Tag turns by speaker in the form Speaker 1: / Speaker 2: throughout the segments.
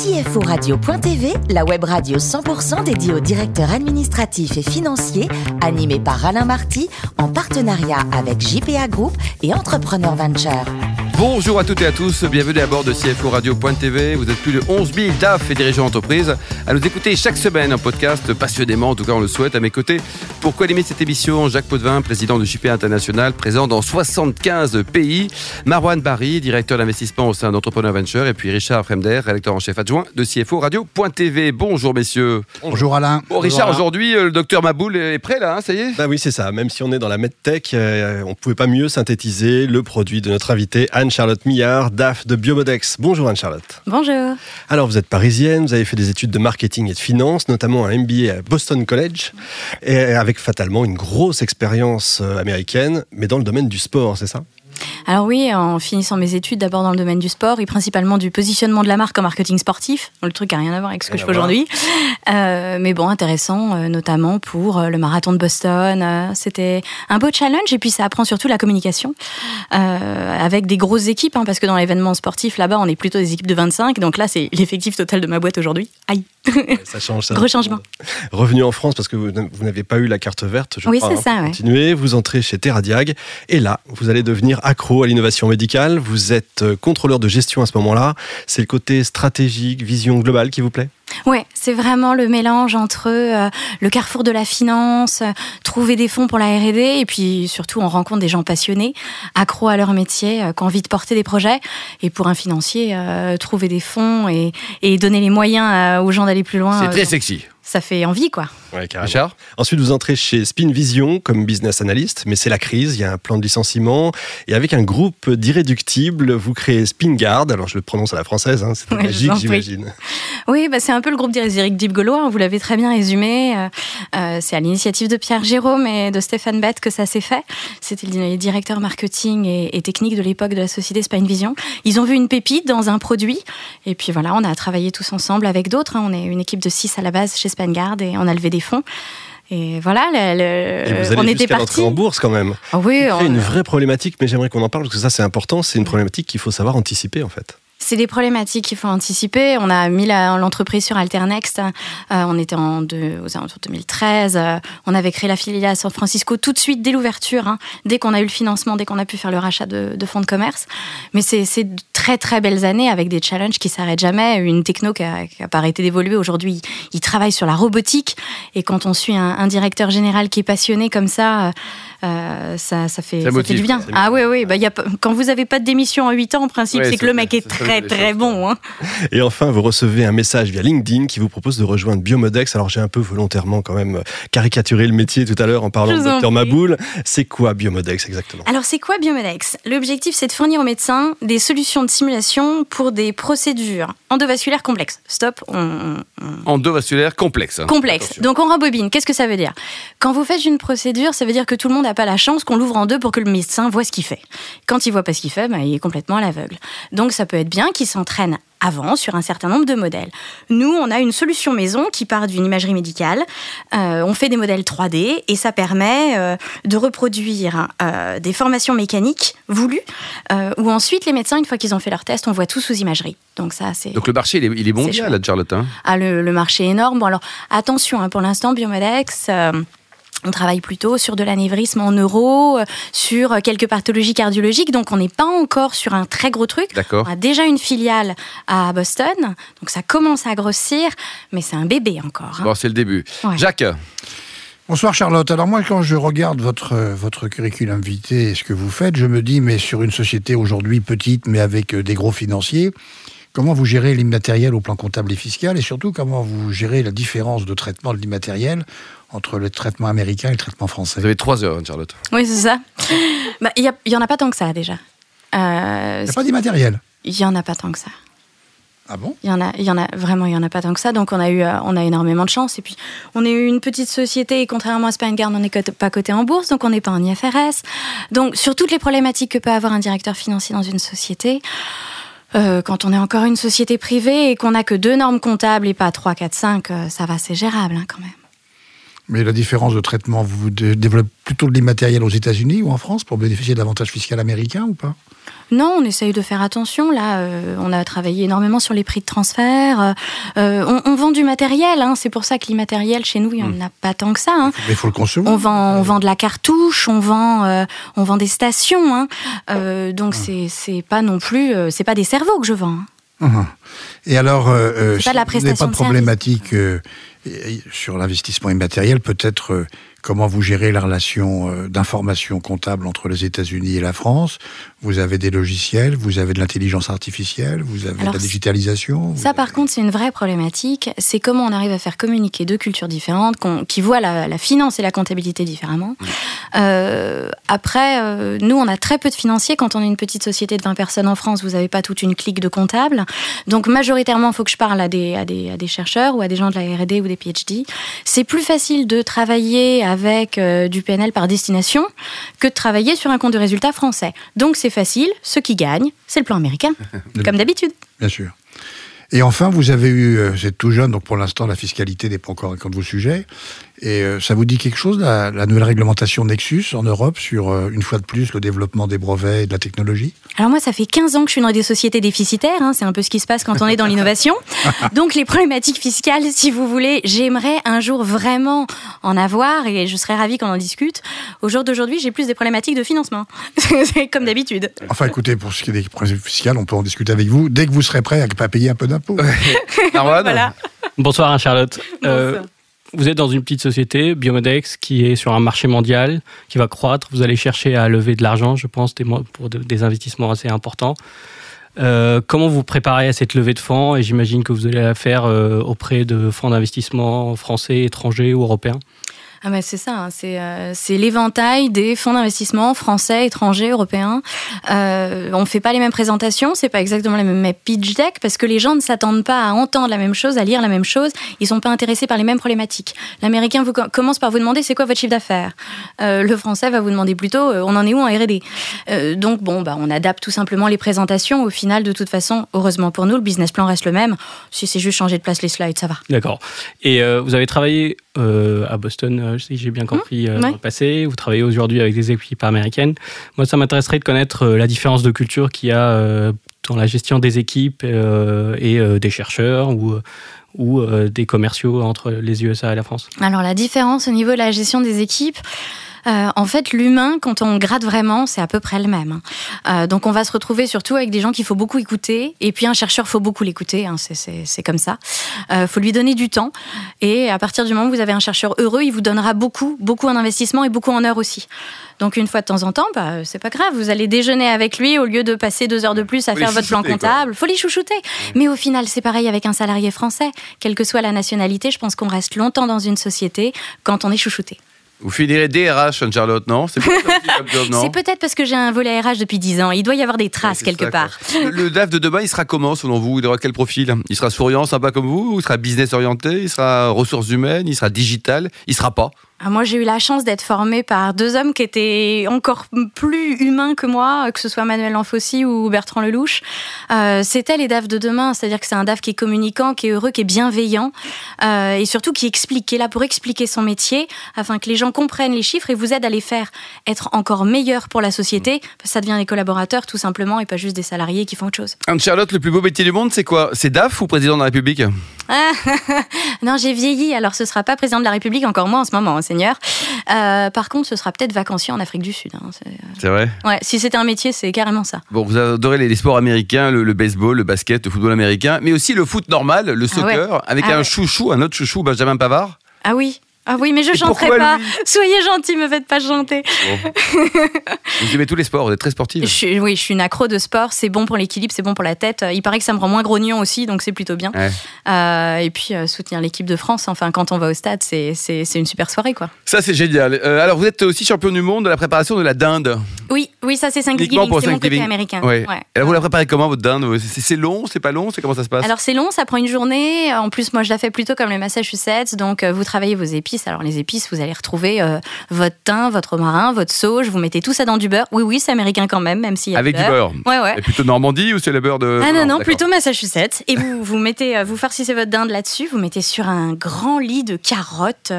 Speaker 1: CFO Radio.tv, la web radio 100% dédiée aux directeurs administratifs et financiers, animée par Alain Marty, en partenariat avec JPA Group et Entrepreneur Venture.
Speaker 2: Bonjour à toutes et à tous, bienvenue à bord de CFO Radio.tv. Vous êtes plus de 11 000 DAF et dirigeants d'entreprise à nous écouter chaque semaine en podcast passionnément, en tout cas on le souhaite. À mes côtés, pour co-animer cette émission, Jacques Potvin, président de JPA International, présent dans 75 pays, Marwan Barry, directeur d'investissement au sein d'Entrepreneur Venture, et puis Richard Fremder, rédacteur en chef adjoint de CFO Radio.tv. Bonjour messieurs.
Speaker 3: Bonjour Alain.
Speaker 2: Bon, Richard, aujourd'hui, euh, le docteur Maboul est prêt là, hein, ça y est?
Speaker 4: Bah oui, c'est ça. Même si on est dans la medtech, euh, on ne pouvait pas mieux synthétiser le produit de notre invité Anne-Charlotte Millard, DAF de Biomodex. Bonjour Anne-Charlotte.
Speaker 5: Bonjour.
Speaker 4: Alors, vous êtes parisienne, vous avez fait des études de marketing et de finance, notamment un MBA à Boston College, et avec fatalement une grosse expérience euh, américaine, mais dans le domaine du sport, c'est ça?
Speaker 5: Alors oui, en finissant mes études d'abord dans le domaine du sport et principalement du positionnement de la marque en marketing sportif, le truc a rien à voir avec ce que je fais aujourd'hui, Euh, mais bon intéressant euh, notamment pour euh, le marathon de Boston. Euh, C'était un beau challenge et puis ça apprend surtout la communication avec des grosses équipes hein, parce que dans l'événement sportif là-bas on est plutôt des équipes de 25 donc là c'est l'effectif total de ma boîte aujourd'hui. Aïe.
Speaker 4: Ça change ça.
Speaker 5: Gros changement.
Speaker 4: Revenu en France parce que vous, n'avez pas eu la carte verte, je
Speaker 5: Oui, c'est
Speaker 4: hein,
Speaker 5: ça, ouais.
Speaker 4: Continuez, vous entrez chez Terradiag et là, vous allez devenir accro à l'innovation médicale. Vous êtes euh, contrôleur de gestion à ce moment-là. C'est le côté stratégique, vision globale qui vous plaît?
Speaker 5: Ouais, c'est vraiment le mélange entre euh, le carrefour de la finance, euh, trouver des fonds pour la R&D et puis surtout on rencontre des gens passionnés, accros à leur métier, euh, qui ont envie de porter des projets et pour un financier euh, trouver des fonds et, et donner les moyens euh, aux gens d'aller plus loin.
Speaker 2: C'est
Speaker 5: euh,
Speaker 2: très sexy.
Speaker 5: ça fait envie quoi.
Speaker 4: Ouais.
Speaker 2: Richard
Speaker 4: Ensuite, vous entrez chez Spin Vision comme business analyst, mais c'est la crise, il y a un plan de licenciement. Et avec un groupe d'irréductibles, vous créez SpinGuard. Alors, je le prononce à la française, hein, c'est
Speaker 5: Ouais,
Speaker 4: magique, j'imagine.
Speaker 5: Oui, bah, c'est un peu le groupe Dib Gaulois, vous l'avez très bien résumé. Euh, euh, c'est à l'initiative de Pierre Jérôme et de Stéphane Bett que ça s'est fait. C'était le directeur marketing et, et technique de l'époque de la société Spine Vision. Ils ont vu une pépite dans un produit. Et puis voilà, on a travaillé tous ensemble avec d'autres. hein. On est une équipe de six à la base chez Spangard et on a levé des fonds. Et voilà, le- le-
Speaker 4: Et vous allez
Speaker 5: on était parti.
Speaker 4: en bourse quand même.
Speaker 5: Ah oui,
Speaker 4: C'est
Speaker 5: on-
Speaker 4: une vraie problématique, mais j'aimerais qu'on en parle parce que ça, c'est important. C'est une problématique qu'il faut savoir anticiper, en fait.
Speaker 5: C'est des problématiques qu'il faut anticiper. On a mis l'entreprise sur Alternext. Euh, on était en aux alentours de 2013. Euh, on avait créé la filiale à San Francisco tout de suite dès l'ouverture, hein, dès qu'on a eu le financement, dès qu'on a pu faire le rachat de, de fonds de commerce. Mais c'est très très belles années avec des challenges qui s'arrêtent jamais. Une techno qui a, qui pas arrêté d'évoluer. Aujourd'hui, il travaille sur la robotique. Et quand on suit un, un directeur général qui est passionné comme ça, euh, ça, ça, fait,
Speaker 2: Ça
Speaker 5: ça,
Speaker 2: motive,
Speaker 5: fait du bien.
Speaker 2: quoi. Ça
Speaker 5: Ah oui, oui. Bah, y a, quand vous n'avez pas de démission en 8 ans, en principe,
Speaker 2: Ouais,
Speaker 5: c'est
Speaker 2: ça
Speaker 5: que le mec est très très
Speaker 2: choses,
Speaker 5: bon. Hein.
Speaker 4: Et enfin, vous recevez un message via LinkedIn qui vous propose de rejoindre Biomodex. Alors, j'ai un peu volontairement quand même caricaturé le métier tout à l'heure en parlant
Speaker 5: Je
Speaker 4: de Dr. Maboul. C'est quoi Biomodex exactement?
Speaker 5: Alors, c'est quoi Biomedex L'objectif, c'est de fournir aux médecins des solutions de simulation pour des procédures endovasculaires complexes. Stop, on, on-
Speaker 2: Endovasculaire complexe.
Speaker 5: Complexe.
Speaker 2: Attention.
Speaker 5: Donc on rembobine. Qu'est-ce que ça veut dire? Quand vous faites une procédure, ça veut dire que tout le monde n'a pas la chance qu'on l'ouvre en deux pour que le médecin voit ce qu'il fait. Quand il voit pas ce qu'il fait, ben, il est complètement à l'aveugle. Donc ça peut être bien qu'il s'entraîne avant sur un certain nombre de modèles. Nous, on a une solution maison qui part d'une imagerie médicale. Euh, on fait des modèles 3D et ça permet euh, de reproduire euh, des formations mécaniques voulues, où ensuite les médecins, une fois qu'ils ont fait leur test, on voit tout sous imagerie. Donc ça, c'est
Speaker 2: Donc le marché, il est, il est
Speaker 5: chouette.
Speaker 2: là, Charlotte. hein.
Speaker 5: ah, le, le marché est énorme. Bon, alors, attention, hein, pour l'instant, Biomodex, euh, on travaille plutôt sur de l'anévrisme en neuro, euh, sur quelques pathologies cardiologiques, donc on n'est pas encore sur un très gros truc.
Speaker 2: D'accord.
Speaker 5: On a déjà une filiale à Boston, donc ça commence à grossir, mais c'est un bébé encore. hein.
Speaker 2: Bon, c'est le début.
Speaker 5: Ouais.
Speaker 2: Jacques,
Speaker 3: Bonsoir Charlotte. Alors moi, quand je regarde votre, votre curriculum vitae et ce que vous faites, je me dis, mais sur une société aujourd'hui petite, mais avec euh, des gros financiers, comment vous gérez l'immatériel au plan comptable et fiscal et surtout comment vous gérez la différence de traitement de l'immatériel entre le traitement américain et le traitement français
Speaker 2: vous avez trois heures, hein, Charlotte.
Speaker 5: Oui, c'est ça. Bah, Il n'y en a pas tant que ça déjà. Euh,
Speaker 3: Il n'y a pas d'immatériel.
Speaker 5: Il n'y en a pas tant que ça.
Speaker 3: Ah bon?
Speaker 5: Il y en a, il y en a vraiment, il y en a pas tant que ça. Donc on a eu, euh, on a énormément de chance. Et puis on est une petite société et contrairement à Spangard, on n'est pas coté en bourse, donc on n'est pas en IFRS. Donc sur toutes les problématiques que peut avoir un directeur financier dans une société. euh, quand on est encore une société privée et qu'on n'a que deux normes comptables et pas 3, 4, 5, euh, ça va, c'est gérable hein, quand même.
Speaker 3: Mais la différence de traitement, vous développez plutôt de l'immatériel aux États-Unis ou en France pour bénéficier de l'avantage fiscal américain ou pas?
Speaker 5: Non, on essaye de faire attention. Là, euh, on a travaillé énormément sur les prix de transfert. Euh, on, vend du matériel. Hein. C'est pour ça que l'immatériel, chez nous, il n'y en hmm. a pas tant que ça. Hein.
Speaker 3: Mais il faut le concevoir.
Speaker 5: On vend, on vend de la cartouche, on vend, euh, on vend des stations. Hein. donc, hmm. c'est pas non plus... c'est pas des cerveaux que je vends.
Speaker 3: Hum. Et alors, euh, pas, la pas de problématique sur l'investissement immatériel, peut-être comment vous gérez la relation euh, d'information comptable entre les États-Unis et la France? Vous avez des logiciels, vous avez de l'intelligence artificielle, vous avez de la digitalisation.
Speaker 5: Ça, par contre, c'est une vraie problématique. C'est comment on arrive à faire communiquer deux cultures différentes, qui voient la, finance et la comptabilité différemment. Euh, après, euh, nous, on a très peu de financiers. Quand on est une petite société de 20 personnes en France, vous n'avez pas toute une clique de comptables. Donc, majoritairement, il faut que je parle à des, à des, à des chercheurs ou à des gens de la R&D ou des PhD. C'est plus facile de travailler avec euh, du PNL par destination que de travailler sur un compte de résultat français. Donc c'est facile, ce qui gagne, c'est le plan américain, comme d'habitude.
Speaker 3: Bien sûr. Et enfin, vous avez eu, euh, vous êtes tout jeune, donc pour l'instant la fiscalité n'est pas encore un de vos sujets, et euh, ça vous dit quelque chose, la, nouvelle réglementation Nexus en Europe sur, euh, une fois de plus, le développement des brevets et de la technologie?
Speaker 5: Alors moi, ça fait 15 ans que je suis dans des sociétés déficitaires. Hein, c'est un peu ce qui se passe quand on est dans l'innovation. Donc les problématiques fiscales, si vous voulez, j'aimerais un jour vraiment en avoir et je serais ravie qu'on en discute. Au jour d'aujourd'hui, j'ai plus des problématiques de financement, comme d'habitude.
Speaker 3: Enfin écoutez, pour ce qui est des problématiques fiscales, on peut en discuter avec vous dès que vous serez prêt à pas payer un peu d'impôts.
Speaker 6: voilà. Bonsoir Charlotte. Euh, vous êtes dans une petite société, Biomodex, qui est sur un marché mondial, qui va croître. Vous allez chercher à lever de l'argent, je pense, pour des investissements assez importants. Euh, comment vous préparez à cette levée de fonds? Et j'imagine que vous allez la faire euh, auprès de fonds d'investissement français, étrangers ou européens
Speaker 5: ah bah c'est ça, hein. euh, c'est l'éventail des fonds d'investissement français, étrangers, européens. Euh, on fait pas les mêmes présentations, c'est pas exactement les mêmes pitch deck parce que les gens ne s'attendent pas à entendre la même chose, à lire la même chose. Ils sont pas intéressés par les mêmes problématiques. L'américain vous commence par vous demander c'est quoi votre chiffre d'affaires? Euh, le français va vous demander plutôt on en est où en R&D? Donc bon bah on adapte tout simplement les présentations. Au final de toute façon, heureusement pour nous, le business plan reste le même. Si c'est juste changer de place les slides, ça va.
Speaker 6: D'accord. Et vous avez travaillé à Boston euh, si j'ai bien compris, euh, dans le passé. Vous travaillez aujourd'hui avec des équipes américaines. Moi, ça m'intéresserait de connaître euh, la différence de culture qu'il y a dans la gestion des équipes et des chercheurs ou ou des commerciaux entre les USA et la France
Speaker 5: Alors la différence au niveau de la gestion des équipes, euh, en fait, l'humain, quand on gratte vraiment, c'est à peu près le même. Euh, donc, on va se retrouver surtout avec des gens qu'il faut beaucoup écouter. Et puis, un chercheur, faut beaucoup l'écouter. Hein, c'est comme ça. Euh, faut lui donner du temps. Et à partir du moment où vous avez un chercheur heureux, il vous donnera beaucoup, beaucoup en investissement et beaucoup en heures aussi. Donc, une fois de temps en temps, bah, c'est pas grave. Vous allez déjeuner avec lui au lieu de passer deux heures de plus à faire votre plan comptable. Faut les chouchouter. Mais au final, c'est pareil avec un salarié français. Quelle que soit la nationalité, je pense qu'on reste longtemps dans une société quand on est chouchouté.
Speaker 2: Vous finirez DRH, Anne-Charlotte, non C'est
Speaker 5: peut-être parce que j'ai un volet RH depuis 10 ans. Il doit y avoir des traces quelque part.
Speaker 2: Le, DAF de demain, il sera comment selon vous Il aura quel profil Il sera souriant, sympa comme vous Il sera business orienté Il sera ressources humaines Il sera digital Il sera pas
Speaker 5: moi, j'ai eu la chance d'être formée par deux hommes qui étaient encore plus humains que moi, que ce soit Manuel Lanfossi ou Bertrand Lelouch. Euh, C'était les DAF de demain, c'est-à-dire que c'est un DAF qui est communicant, qui est heureux, qui est bienveillant euh, et surtout qui explique, qui est là pour expliquer son métier afin que les gens comprennent les chiffres et vous aident à les faire être encore meilleurs pour la société. Ça devient des collaborateurs tout simplement et pas juste des salariés qui font autre chose.
Speaker 2: Anne-Charlotte, le plus beau métier du monde, c'est quoi? C'est DAF ou président de la République?
Speaker 5: Non, j'ai vieilli, alors ce sera pas président de la République, encore moins en ce moment. Seigneur. Euh, par contre, ce sera peut-être vacancier en Afrique du Sud. Hein,
Speaker 2: c'est vrai?
Speaker 5: Ouais, si c'était un métier, c'est carrément ça.
Speaker 2: Bon, vous adorez les, sports américains, le, baseball, le basket, le football américain, mais aussi le foot normal, le ah soccer, avec ah un chouchou, un autre chouchou, Benjamin Pavard?
Speaker 5: Ah oui, ah oui, mais je chanterai pas. Soyez gentil, me faites pas chanter.
Speaker 2: vous aimez tous les sports, vous êtes très sportive.
Speaker 5: oui, je suis une accro de sport. C'est bon pour l'équilibre, c'est bon pour la tête. Il paraît que ça me rend moins grognon aussi, donc c'est plutôt bien. Euh, et puis euh, soutenir l'équipe de France, enfin quand on va au stade, c'est une super soirée, quoi.
Speaker 2: Ça c'est génial. Euh, alors vous êtes aussi champion du monde de la préparation de la dinde.
Speaker 5: Oui, oui, ça c'est Thanksgiving, c'est mon côté américain.
Speaker 2: Ouais. Alors vous la préparez comment votre dinde? C'est long, c'est pas long, c'est comment ça se passe?
Speaker 5: Alors c'est long, ça prend une journée. En plus, moi je la fais plutôt comme le Massachusetts, donc vous travaillez vos épices épices. Alors les épices, vous allez retrouver euh, votre thym, votre marin, votre sauge. Vous mettez tout ça dans du beurre. Oui, oui, c'est américain quand même, même s'il y a
Speaker 2: Avec
Speaker 5: du
Speaker 2: beurre.
Speaker 5: Ouais, ouais.
Speaker 2: Et plutôt Normandie ou c'est le beurre de
Speaker 5: Ah non, non, plutôt Massachusetts. Et vous, vous mettez, euh, vous farcissez votre dinde là-dessus, vous mettez sur un grand lit de carottes,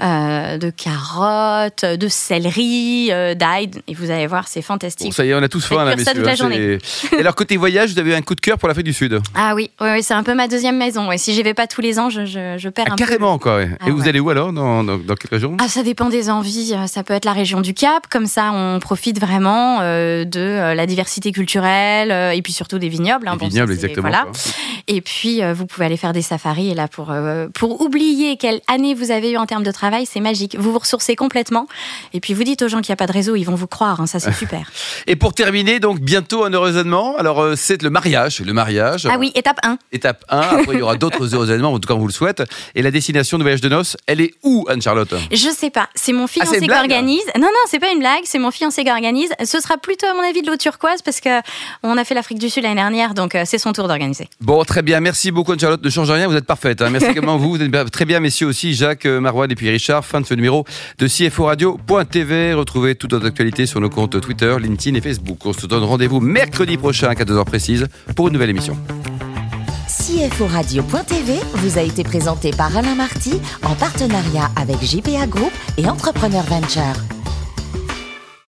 Speaker 5: euh, de carottes, de céleri, euh, d'ail, et vous allez voir, c'est fantastique.
Speaker 2: Bon, ça y est, on a tous faim là,
Speaker 5: ça toute la
Speaker 2: hein,
Speaker 5: journée.
Speaker 2: Et alors côté voyage, vous avez un coup de cœur pour l'Afrique du Sud?
Speaker 5: Ah oui, oui, oui, c'est un peu ma deuxième maison. Ouais. Si j'y vais pas tous les ans, je, je, je perds
Speaker 2: Ah,
Speaker 5: un peu.
Speaker 2: carrément quoi. ouais.
Speaker 5: Ah
Speaker 2: Et vous
Speaker 5: ouais.
Speaker 2: allez où alors? Dans, dans, dans quelle région
Speaker 5: Ah, ça dépend des envies. Euh, Ça peut être la région du Cap, comme ça on profite vraiment euh, de euh, la diversité culturelle et puis surtout des vignobles. hein. Bon,
Speaker 2: vignobles, exactement.
Speaker 5: Voilà. Et puis euh, vous pouvez aller faire des safaris et là pour euh, pour oublier quelle année vous avez eu en termes de travail, c'est magique. Vous vous ressourcez complètement et puis vous dites aux gens qu'il n'y a pas de réseau, ils vont vous croire. hein, ça c'est super.
Speaker 2: Et pour terminer, donc bientôt un heureux événement. Alors c'est le mariage, le mariage.
Speaker 5: ah oui, étape 1.
Speaker 2: Étape 1, après il y aura d'autres heureux événements, en tout cas on vous le souhaite. Et la destination de voyage de noces, elle est où Anne-Charlotte
Speaker 5: Je sais pas, c'est mon
Speaker 2: Ah,
Speaker 5: fiancé qui organise. Non, non, c'est pas une blague, c'est mon fiancé qui organise. Ce sera plutôt, à mon avis, de l'eau turquoise parce que on a fait l'Afrique du Sud l'année dernière, donc euh, c'est son tour d'organiser.
Speaker 2: Bon, très bien. Merci beaucoup, Anne-Charlotte. Ne change rien, vous êtes parfaite. hein. Merci également vous. Vous êtes très bien, messieurs aussi. Jacques, euh, Marouane et puis Richard. Fin de ce numéro de CFO Radio.tv. Retrouvez toute notre actualité sur nos comptes Twitter, LinkedIn et Facebook. On se donne rendez-vous mercredi prochain à 14h précise pour une nouvelle émission.
Speaker 1: CFO Radio.tv vous a été présenté par Alain Marty en partenariat avec JPA Group et Entrepreneur Venture.